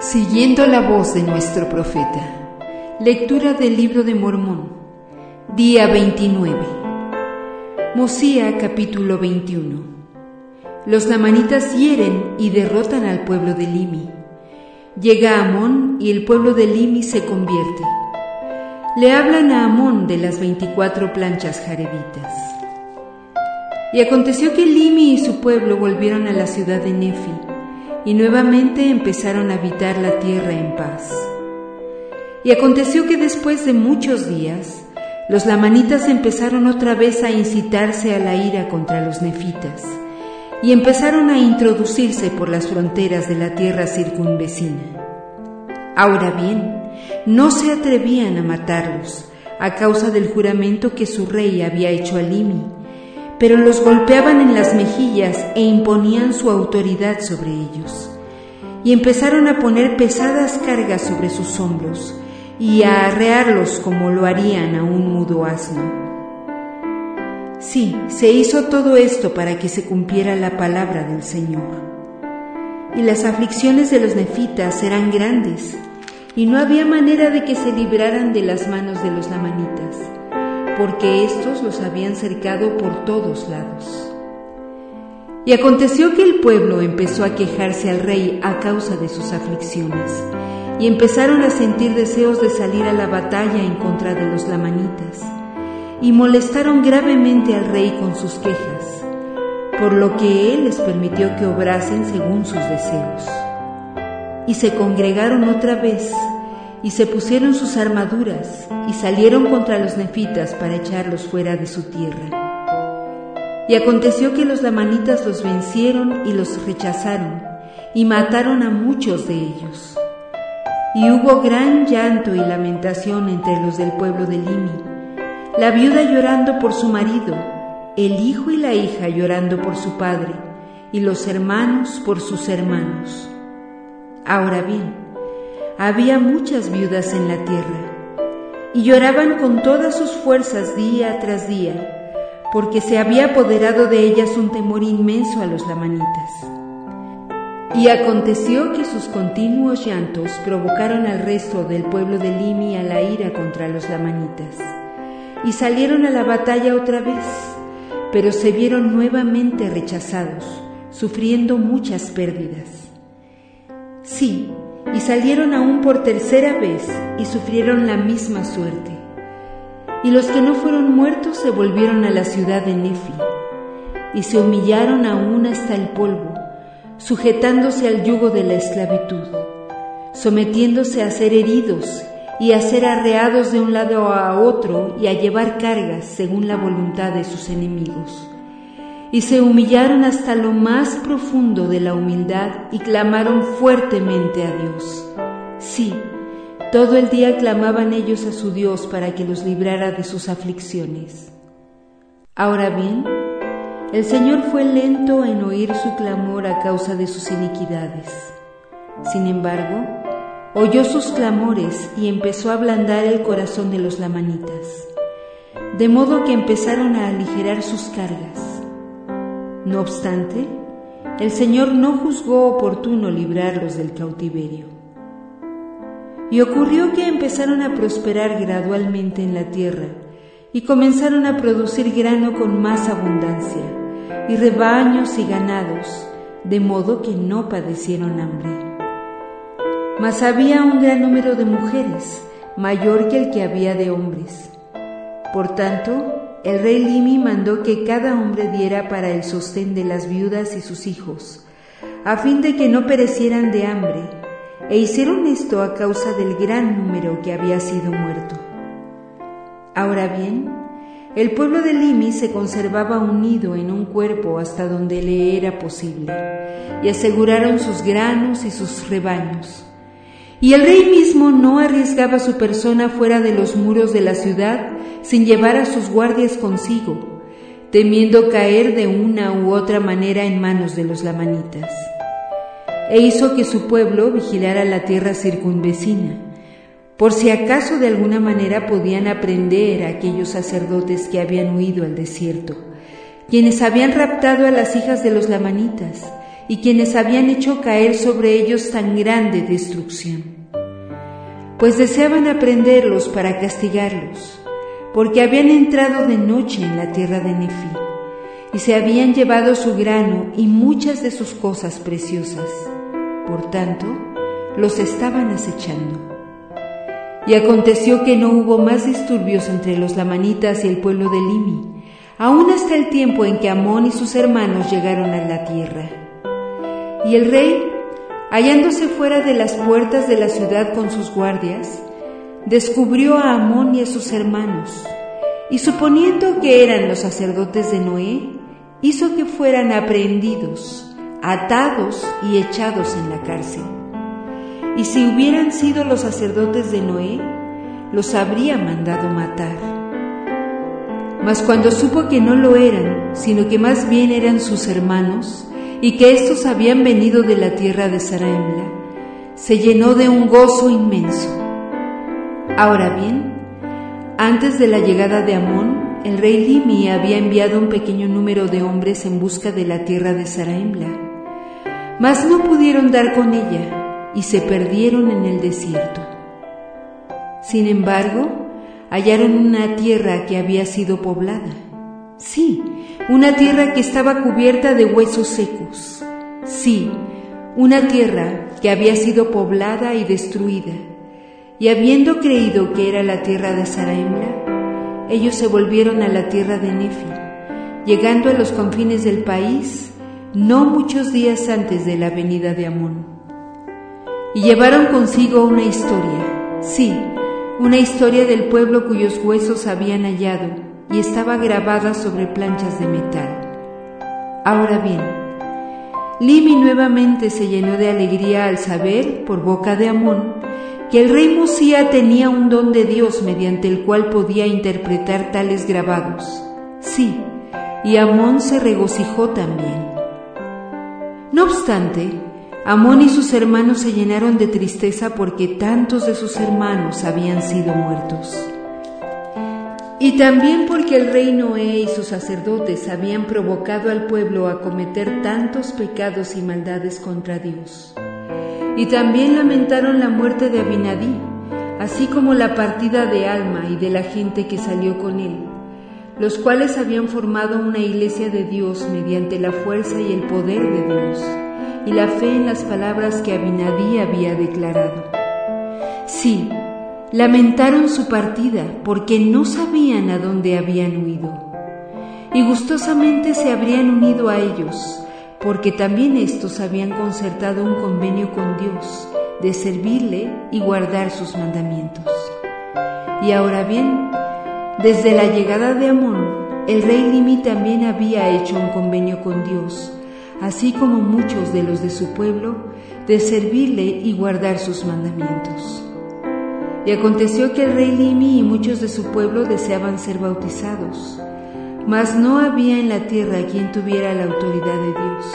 Siguiendo la voz de nuestro profeta. Lectura del libro de Mormón. Día 29. Mosía capítulo 21. Los lamanitas hieren y derrotan al pueblo de Limi. Llega Amón y el pueblo de Limi se convierte. Le hablan a Amón de las 24 planchas jarebitas. Y aconteció que Limi y su pueblo volvieron a la ciudad de Nefi y nuevamente empezaron a habitar la tierra en paz. Y aconteció que después de muchos días, los lamanitas empezaron otra vez a incitarse a la ira contra los nefitas y empezaron a introducirse por las fronteras de la tierra circunvecina. Ahora bien, no se atrevían a matarlos a causa del juramento que su rey había hecho a Limi, pero los golpeaban en las mejillas e imponían su autoridad sobre ellos. Y empezaron a poner pesadas cargas sobre sus hombros y a arrearlos como lo harían a un mudo asno. Sí, se hizo todo esto para que se cumpliera la palabra del Señor. Y las aflicciones de los nefitas eran grandes, y no había manera de que se libraran de las manos de los lamanitas porque éstos los habían cercado por todos lados. Y aconteció que el pueblo empezó a quejarse al rey a causa de sus aflicciones, y empezaron a sentir deseos de salir a la batalla en contra de los lamanitas, y molestaron gravemente al rey con sus quejas, por lo que él les permitió que obrasen según sus deseos. Y se congregaron otra vez y se pusieron sus armaduras y salieron contra los nefitas para echarlos fuera de su tierra. Y aconteció que los lamanitas los vencieron y los rechazaron y mataron a muchos de ellos. Y hubo gran llanto y lamentación entre los del pueblo de Limi, la viuda llorando por su marido, el hijo y la hija llorando por su padre, y los hermanos por sus hermanos. Ahora bien, había muchas viudas en la tierra, y lloraban con todas sus fuerzas día tras día, porque se había apoderado de ellas un temor inmenso a los lamanitas. Y aconteció que sus continuos llantos provocaron al resto del pueblo de Limi a la ira contra los lamanitas, y salieron a la batalla otra vez, pero se vieron nuevamente rechazados, sufriendo muchas pérdidas. Sí, y salieron aún por tercera vez y sufrieron la misma suerte. Y los que no fueron muertos se volvieron a la ciudad de Nefi y se humillaron aún hasta el polvo, sujetándose al yugo de la esclavitud, sometiéndose a ser heridos y a ser arreados de un lado a otro y a llevar cargas según la voluntad de sus enemigos y se humillaron hasta lo más profundo de la humildad y clamaron fuertemente a Dios. Sí, todo el día clamaban ellos a su Dios para que los librara de sus aflicciones. Ahora bien, el Señor fue lento en oír su clamor a causa de sus iniquidades. Sin embargo, oyó sus clamores y empezó a ablandar el corazón de los lamanitas, de modo que empezaron a aligerar sus cargas no obstante, el Señor no juzgó oportuno librarlos del cautiverio. Y ocurrió que empezaron a prosperar gradualmente en la tierra y comenzaron a producir grano con más abundancia, y rebaños y ganados, de modo que no padecieron hambre. Mas había un gran número de mujeres, mayor que el que había de hombres. Por tanto, el rey Limi mandó que cada hombre diera para el sostén de las viudas y sus hijos, a fin de que no perecieran de hambre, e hicieron esto a causa del gran número que había sido muerto. Ahora bien, el pueblo de Limi se conservaba unido en un cuerpo hasta donde le era posible, y aseguraron sus granos y sus rebaños. Y el rey mismo no arriesgaba su persona fuera de los muros de la ciudad sin llevar a sus guardias consigo, temiendo caer de una u otra manera en manos de los lamanitas. E hizo que su pueblo vigilara la tierra circunvecina, por si acaso de alguna manera podían aprender a aquellos sacerdotes que habían huido al desierto, quienes habían raptado a las hijas de los lamanitas y quienes habían hecho caer sobre ellos tan grande destrucción. Pues deseaban aprenderlos para castigarlos, porque habían entrado de noche en la tierra de Nefi, y se habían llevado su grano y muchas de sus cosas preciosas. Por tanto, los estaban acechando. Y aconteció que no hubo más disturbios entre los lamanitas y el pueblo de Limi, aún hasta el tiempo en que Amón y sus hermanos llegaron a la tierra. Y el rey, hallándose fuera de las puertas de la ciudad con sus guardias, descubrió a Amón y a sus hermanos, y suponiendo que eran los sacerdotes de Noé, hizo que fueran aprehendidos, atados y echados en la cárcel. Y si hubieran sido los sacerdotes de Noé, los habría mandado matar. Mas cuando supo que no lo eran, sino que más bien eran sus hermanos, y que éstos habían venido de la tierra de Saraemla, se llenó de un gozo inmenso. Ahora bien, antes de la llegada de Amón, el rey Limi había enviado un pequeño número de hombres en busca de la tierra de Saraemla, mas no pudieron dar con ella y se perdieron en el desierto. Sin embargo, hallaron una tierra que había sido poblada. Sí, una tierra que estaba cubierta de huesos secos. Sí, una tierra que había sido poblada y destruida. Y habiendo creído que era la tierra de Saraemla, ellos se volvieron a la tierra de Nefi, llegando a los confines del país no muchos días antes de la venida de Amón. Y llevaron consigo una historia, sí, una historia del pueblo cuyos huesos habían hallado y estaba grabada sobre planchas de metal. Ahora bien, Limi nuevamente se llenó de alegría al saber, por boca de Amón, que el rey Musía tenía un don de Dios mediante el cual podía interpretar tales grabados. Sí, y Amón se regocijó también. No obstante, Amón y sus hermanos se llenaron de tristeza porque tantos de sus hermanos habían sido muertos. Y también porque el rey Noé y sus sacerdotes habían provocado al pueblo a cometer tantos pecados y maldades contra Dios. Y también lamentaron la muerte de Abinadí, así como la partida de Alma y de la gente que salió con él, los cuales habían formado una iglesia de Dios mediante la fuerza y el poder de Dios, y la fe en las palabras que Abinadí había declarado. Sí, lamentaron su partida porque no sabían a dónde habían huido. Y gustosamente se habrían unido a ellos, porque también éstos habían concertado un convenio con Dios de servirle y guardar sus mandamientos. Y ahora bien, desde la llegada de Amón, el rey Limi también había hecho un convenio con Dios, así como muchos de los de su pueblo, de servirle y guardar sus mandamientos. Y aconteció que el rey Limi y muchos de su pueblo deseaban ser bautizados, mas no había en la tierra quien tuviera la autoridad de Dios.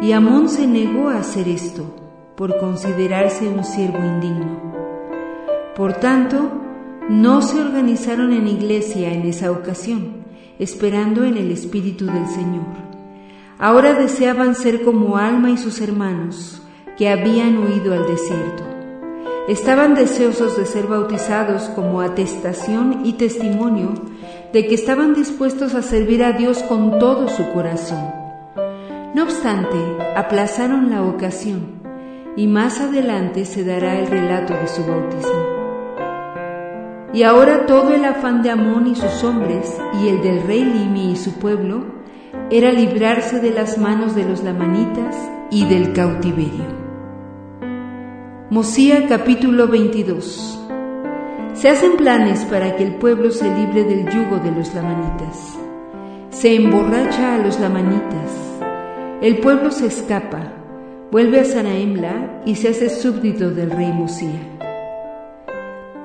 Y Amón se negó a hacer esto, por considerarse un siervo indigno. Por tanto, no se organizaron en iglesia en esa ocasión, esperando en el Espíritu del Señor. Ahora deseaban ser como Alma y sus hermanos, que habían huido al desierto estaban deseosos de ser bautizados como atestación y testimonio de que estaban dispuestos a servir a Dios con todo su corazón. No obstante, aplazaron la ocasión y más adelante se dará el relato de su bautismo. Y ahora todo el afán de Amón y sus hombres y el del rey Limi y su pueblo era librarse de las manos de los lamanitas y del cautiverio. Mosía capítulo 22 Se hacen planes para que el pueblo se libre del yugo de los lamanitas. Se emborracha a los lamanitas. El pueblo se escapa, vuelve a Sanaemla y se hace súbdito del rey Mosía.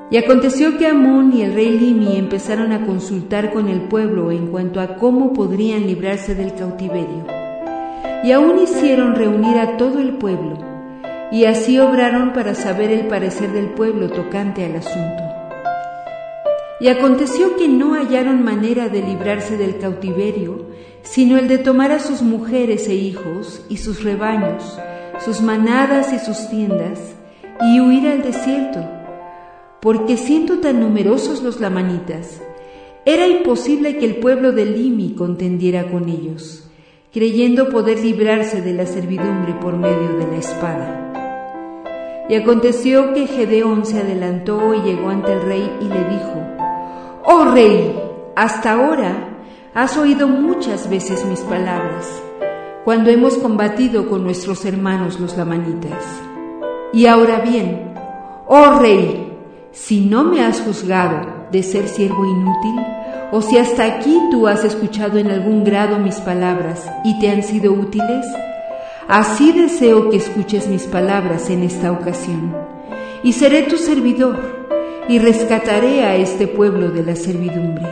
Y aconteció que Amón y el rey Limi empezaron a consultar con el pueblo en cuanto a cómo podrían librarse del cautiverio. Y aún hicieron reunir a todo el pueblo y así obraron para saber el parecer del pueblo tocante al asunto. Y aconteció que no hallaron manera de librarse del cautiverio, sino el de tomar a sus mujeres e hijos y sus rebaños, sus manadas y sus tiendas, y huir al desierto, porque siendo tan numerosos los lamanitas, era imposible que el pueblo de Limi contendiera con ellos, creyendo poder librarse de la servidumbre por medio de la espada. Y aconteció que Gedeón se adelantó y llegó ante el rey y le dijo, Oh rey, hasta ahora has oído muchas veces mis palabras, cuando hemos combatido con nuestros hermanos los lamanitas. Y ahora bien, oh rey, si no me has juzgado de ser siervo inútil, o si hasta aquí tú has escuchado en algún grado mis palabras y te han sido útiles, así deseo que escuches mis palabras en esta ocasión, y seré tu servidor y rescataré a este pueblo de la servidumbre.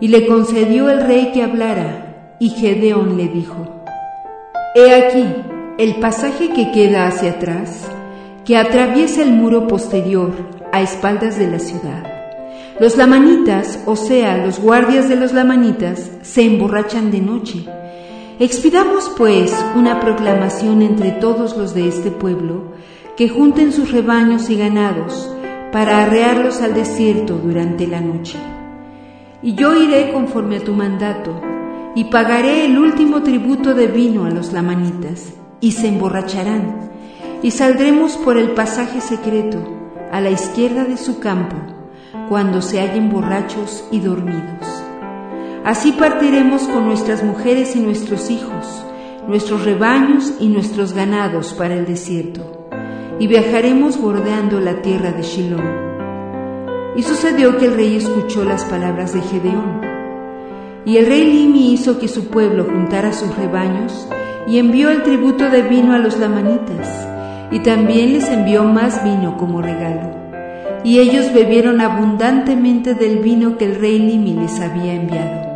Y le concedió el rey que hablara, y Gedeón le dijo, He aquí el pasaje que queda hacia atrás, que atraviesa el muro posterior a espaldas de la ciudad. Los lamanitas, o sea, los guardias de los lamanitas, se emborrachan de noche. Expidamos, pues, una proclamación entre todos los de este pueblo, que junten sus rebaños y ganados, para arrearlos al desierto durante la noche. Y yo iré conforme a tu mandato, y pagaré el último tributo de vino a los lamanitas, y se emborracharán, y saldremos por el pasaje secreto, a la izquierda de su campo, cuando se hallen borrachos y dormidos. Así partiremos con nuestras mujeres y nuestros hijos, nuestros rebaños y nuestros ganados para el desierto y viajaremos bordeando la tierra de Shiloh. Y sucedió que el rey escuchó las palabras de Gedeón. Y el rey Limi hizo que su pueblo juntara sus rebaños y envió el tributo de vino a los lamanitas, y también les envió más vino como regalo. Y ellos bebieron abundantemente del vino que el rey Limi les había enviado.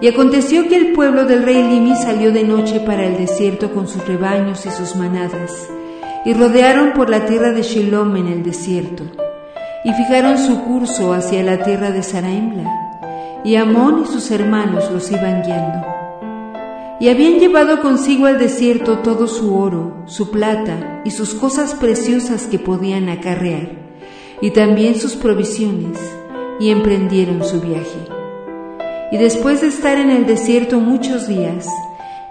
Y aconteció que el pueblo del rey Limi salió de noche para el desierto con sus rebaños y sus manadas, y rodearon por la tierra de Shelom en el desierto, y fijaron su curso hacia la tierra de Saraemla, y Amón y sus hermanos los iban guiando. Y habían llevado consigo al desierto todo su oro, su plata y sus cosas preciosas que podían acarrear, y también sus provisiones, y emprendieron su viaje. Y después de estar en el desierto muchos días,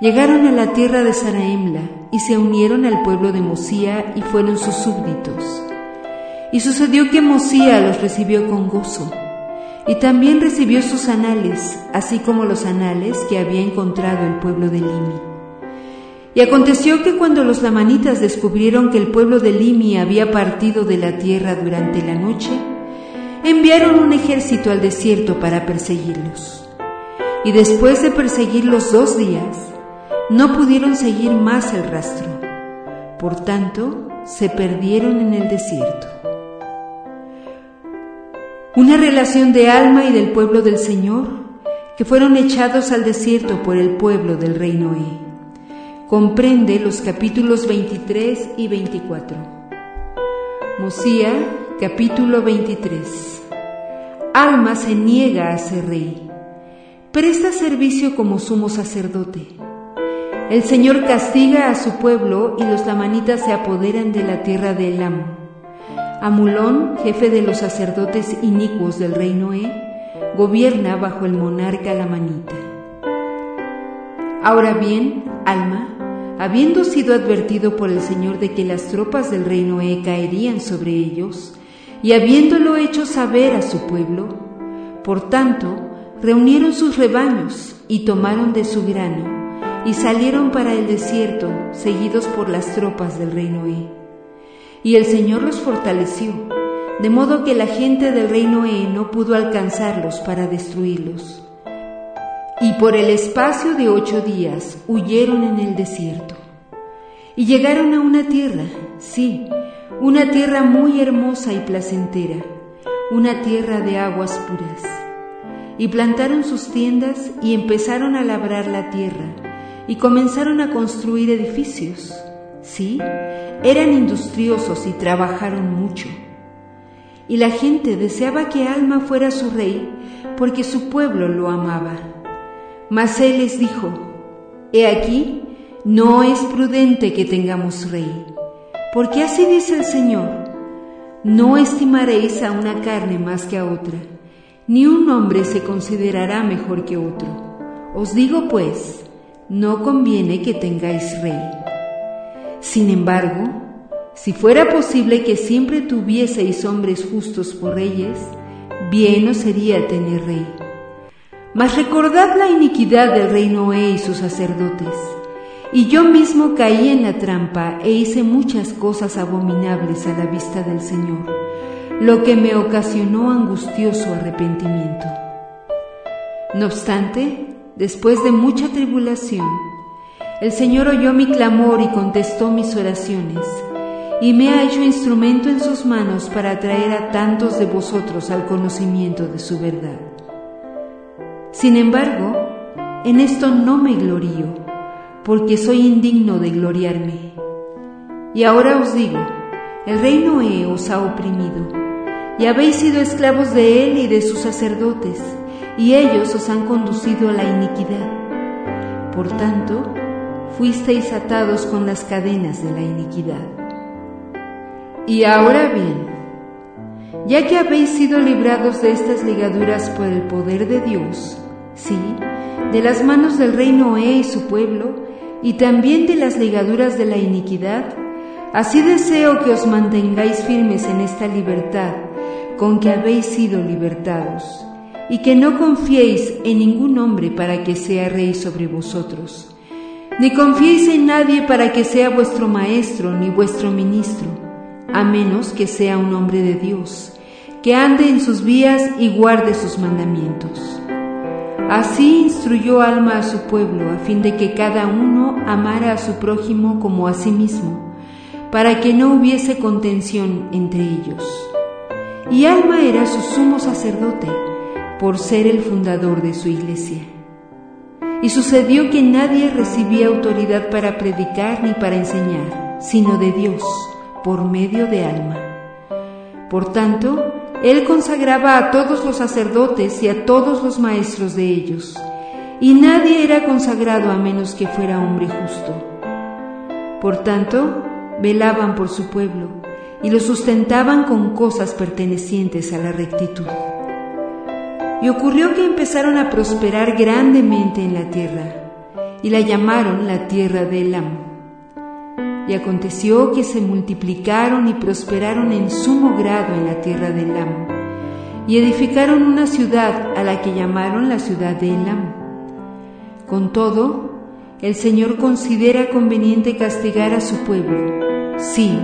llegaron a la tierra de Saraemla, y se unieron al pueblo de Mosía y fueron sus súbditos. Y sucedió que Mosía los recibió con gozo, y también recibió sus anales, así como los anales que había encontrado el pueblo de Limi. Y aconteció que cuando los lamanitas descubrieron que el pueblo de Limi había partido de la tierra durante la noche, enviaron un ejército al desierto para perseguirlos. Y después de perseguirlos dos días, no pudieron seguir más el rastro, por tanto se perdieron en el desierto. Una relación de alma y del pueblo del Señor que fueron echados al desierto por el pueblo del rey Noé. Comprende los capítulos 23 y 24. Mosía, capítulo 23. Alma se niega a ser rey. Presta servicio como sumo sacerdote el Señor castiga a su pueblo y los lamanitas se apoderan de la tierra de Elam. Amulón, jefe de los sacerdotes inicuos del rey Noé, gobierna bajo el monarca lamanita. Ahora bien, Alma, habiendo sido advertido por el Señor de que las tropas del rey Noé caerían sobre ellos, y habiéndolo hecho saber a su pueblo, por tanto, reunieron sus rebaños y tomaron de su grano y salieron para el desierto, seguidos por las tropas del rey Noé. Y el Señor los fortaleció, de modo que la gente del rey Noé no pudo alcanzarlos para destruirlos. Y por el espacio de ocho días huyeron en el desierto. Y llegaron a una tierra, sí, una tierra muy hermosa y placentera, una tierra de aguas puras. Y plantaron sus tiendas y empezaron a labrar la tierra y comenzaron a construir edificios. Sí, eran industriosos y trabajaron mucho. y la gente deseaba que Alma fuera su rey porque su pueblo lo amaba. Mas él les dijo, He aquí, no es prudente que tengamos rey, porque así dice el Señor, no estimaréis a una carne más que a otra, ni un hombre se considerará mejor que otro. Os digo pues, no conviene que tengáis rey. Sin embargo, si fuera posible que siempre tuvieseis hombres justos por reyes, bien os sería tener rey. Mas recordad la iniquidad del rey Noé y sus sacerdotes. Y yo mismo caí en la trampa e hice muchas cosas abominables a la vista del Señor, lo que me ocasionó angustioso arrepentimiento. No obstante, después de mucha tribulación, el Señor oyó mi clamor y contestó mis oraciones y me ha hecho instrumento en sus manos para traer a tantos de vosotros al conocimiento de su verdad. Sin embargo, en esto no me glorío, porque soy indigno de gloriarme. Y ahora os digo, el rey Noé os ha oprimido, y habéis sido esclavos de él y de sus sacerdotes, y ellos os han conducido a la iniquidad. Por tanto, fuisteis atados con las cadenas de la iniquidad. Y ahora bien, ya que habéis sido librados de estas ligaduras por el poder de Dios, sí, de las manos del rey Noé y su pueblo, y también de las ligaduras de la iniquidad, así deseo que os mantengáis firmes en esta libertad con que habéis sido libertados, y que no confiéis en ningún hombre para que sea rey sobre vosotros, ni confiéis en nadie para que sea vuestro maestro ni vuestro ministro a menos que sea un hombre de Dios, que ande en sus vías y guarde sus mandamientos. Así instruyó Alma a su pueblo, a fin de que cada uno amara a su prójimo como a sí mismo, para que no hubiese contención entre ellos. Y Alma era su sumo sacerdote, por ser el fundador de su iglesia. Y sucedió que nadie recibía autoridad para predicar ni para enseñar, sino de Dios por medio de alma. Por tanto, él consagraba a todos los sacerdotes y a todos los maestros de ellos, y nadie era consagrado a menos que fuera hombre justo. Por tanto, velaban por su pueblo y lo sustentaban con cosas pertenecientes a la rectitud. Y ocurrió que empezaron a prosperar grandemente en la tierra, y la llamaron la tierra de Elam y aconteció que se multiplicaron y prosperaron en sumo grado en la tierra de Elam, y edificaron una ciudad a la que llamaron la ciudad de Elam. Con todo, el Señor considera conveniente castigar a su pueblo. Sí,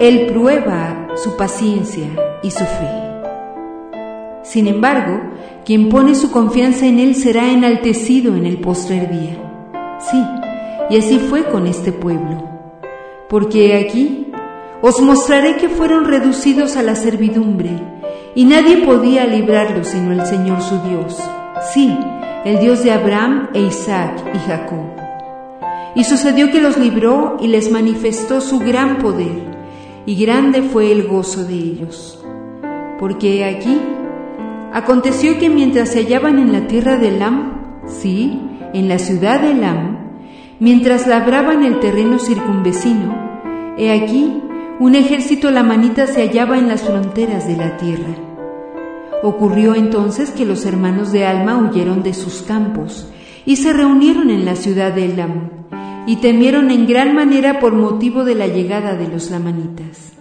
Él prueba su paciencia y su fe. Sin embargo, quien pone su confianza en Él será enaltecido en el postrer día. Sí, y así fue con este pueblo porque aquí os mostraré que fueron reducidos a la servidumbre, y nadie podía librarlos sino el Señor su Dios, sí, el Dios de Abraham e Isaac y Jacob. Y sucedió que los libró y les manifestó su gran poder, y grande fue el gozo de ellos. Porque aquí aconteció que mientras se hallaban en la tierra de Elam, sí, en la ciudad de Elam, mientras labraban el terreno circunvecino, He aquí, un ejército lamanita se hallaba en las fronteras de la tierra. Ocurrió entonces que los hermanos de Alma huyeron de sus campos y se reunieron en la ciudad de Elam y temieron en gran manera por motivo de la llegada de los lamanitas.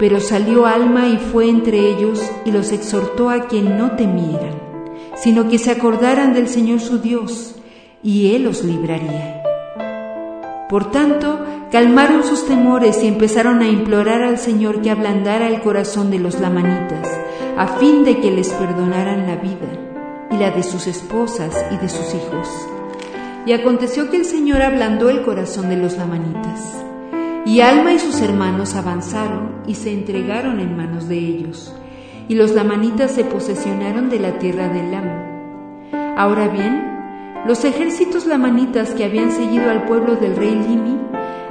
Pero salió Alma y fue entre ellos y los exhortó a que no temieran, sino que se acordaran del Señor su Dios, y Él los libraría. Por tanto, calmaron sus temores y empezaron a implorar al Señor que ablandara el corazón de los lamanitas, a fin de que les perdonaran la vida y la de sus esposas y de sus hijos. Y aconteció que el Señor ablandó el corazón de los lamanitas. Y Alma y sus hermanos avanzaron y se entregaron en manos de ellos, y los lamanitas se posesionaron de la tierra de Lam. Ahora bien, los ejércitos lamanitas que habían seguido al pueblo del rey Limi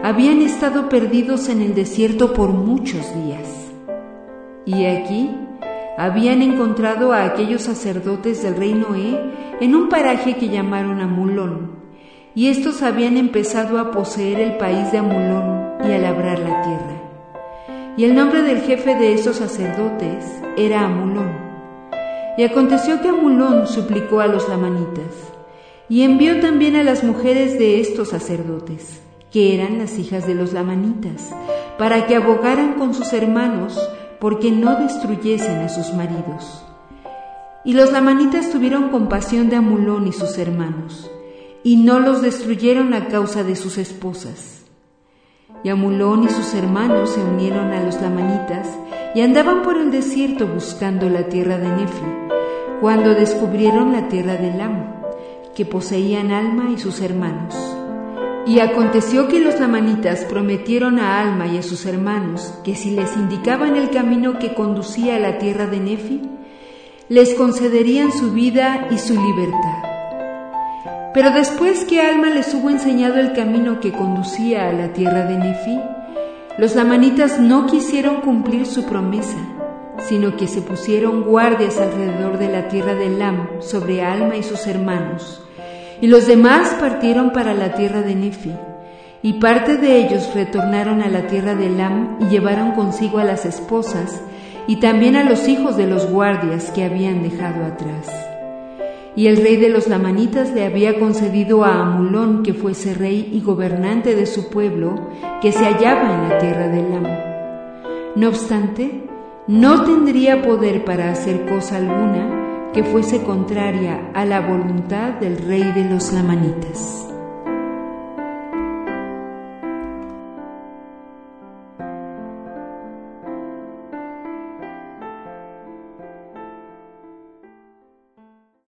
habían estado perdidos en el desierto por muchos días. Y aquí habían encontrado a aquellos sacerdotes del rey Noé en un paraje que llamaron Amulón, y estos habían empezado a poseer el país de Amulón y a labrar la tierra. Y el nombre del jefe de esos sacerdotes era Amulón. Y aconteció que Amulón suplicó a los lamanitas, y envió también a las mujeres de estos sacerdotes, que eran las hijas de los lamanitas, para que abogaran con sus hermanos porque no destruyesen a sus maridos. Y los lamanitas tuvieron compasión de Amulón y sus hermanos, y no los destruyeron a causa de sus esposas. Y Amulón y sus hermanos se unieron a los lamanitas y andaban por el desierto buscando la tierra de Nefi, cuando descubrieron la tierra de Lam, que poseían Alma y sus hermanos. Y aconteció que los lamanitas prometieron a Alma y a sus hermanos que si les indicaban el camino que conducía a la tierra de Nefi, les concederían su vida y su libertad. Pero después que Alma les hubo enseñado el camino que conducía a la tierra de Nefi, los lamanitas no quisieron cumplir su promesa, sino que se pusieron guardias alrededor de la tierra de Lam sobre Alma y sus hermanos, y los demás partieron para la tierra de Nefi, y parte de ellos retornaron a la tierra de Lam y llevaron consigo a las esposas y también a los hijos de los guardias que habían dejado atrás. Y el rey de los lamanitas le había concedido a Amulón que fuese rey y gobernante de su pueblo que se hallaba en la tierra de Lam. No obstante, no tendría poder para hacer cosa alguna que fuese contraria a la voluntad del rey de los lamanitas.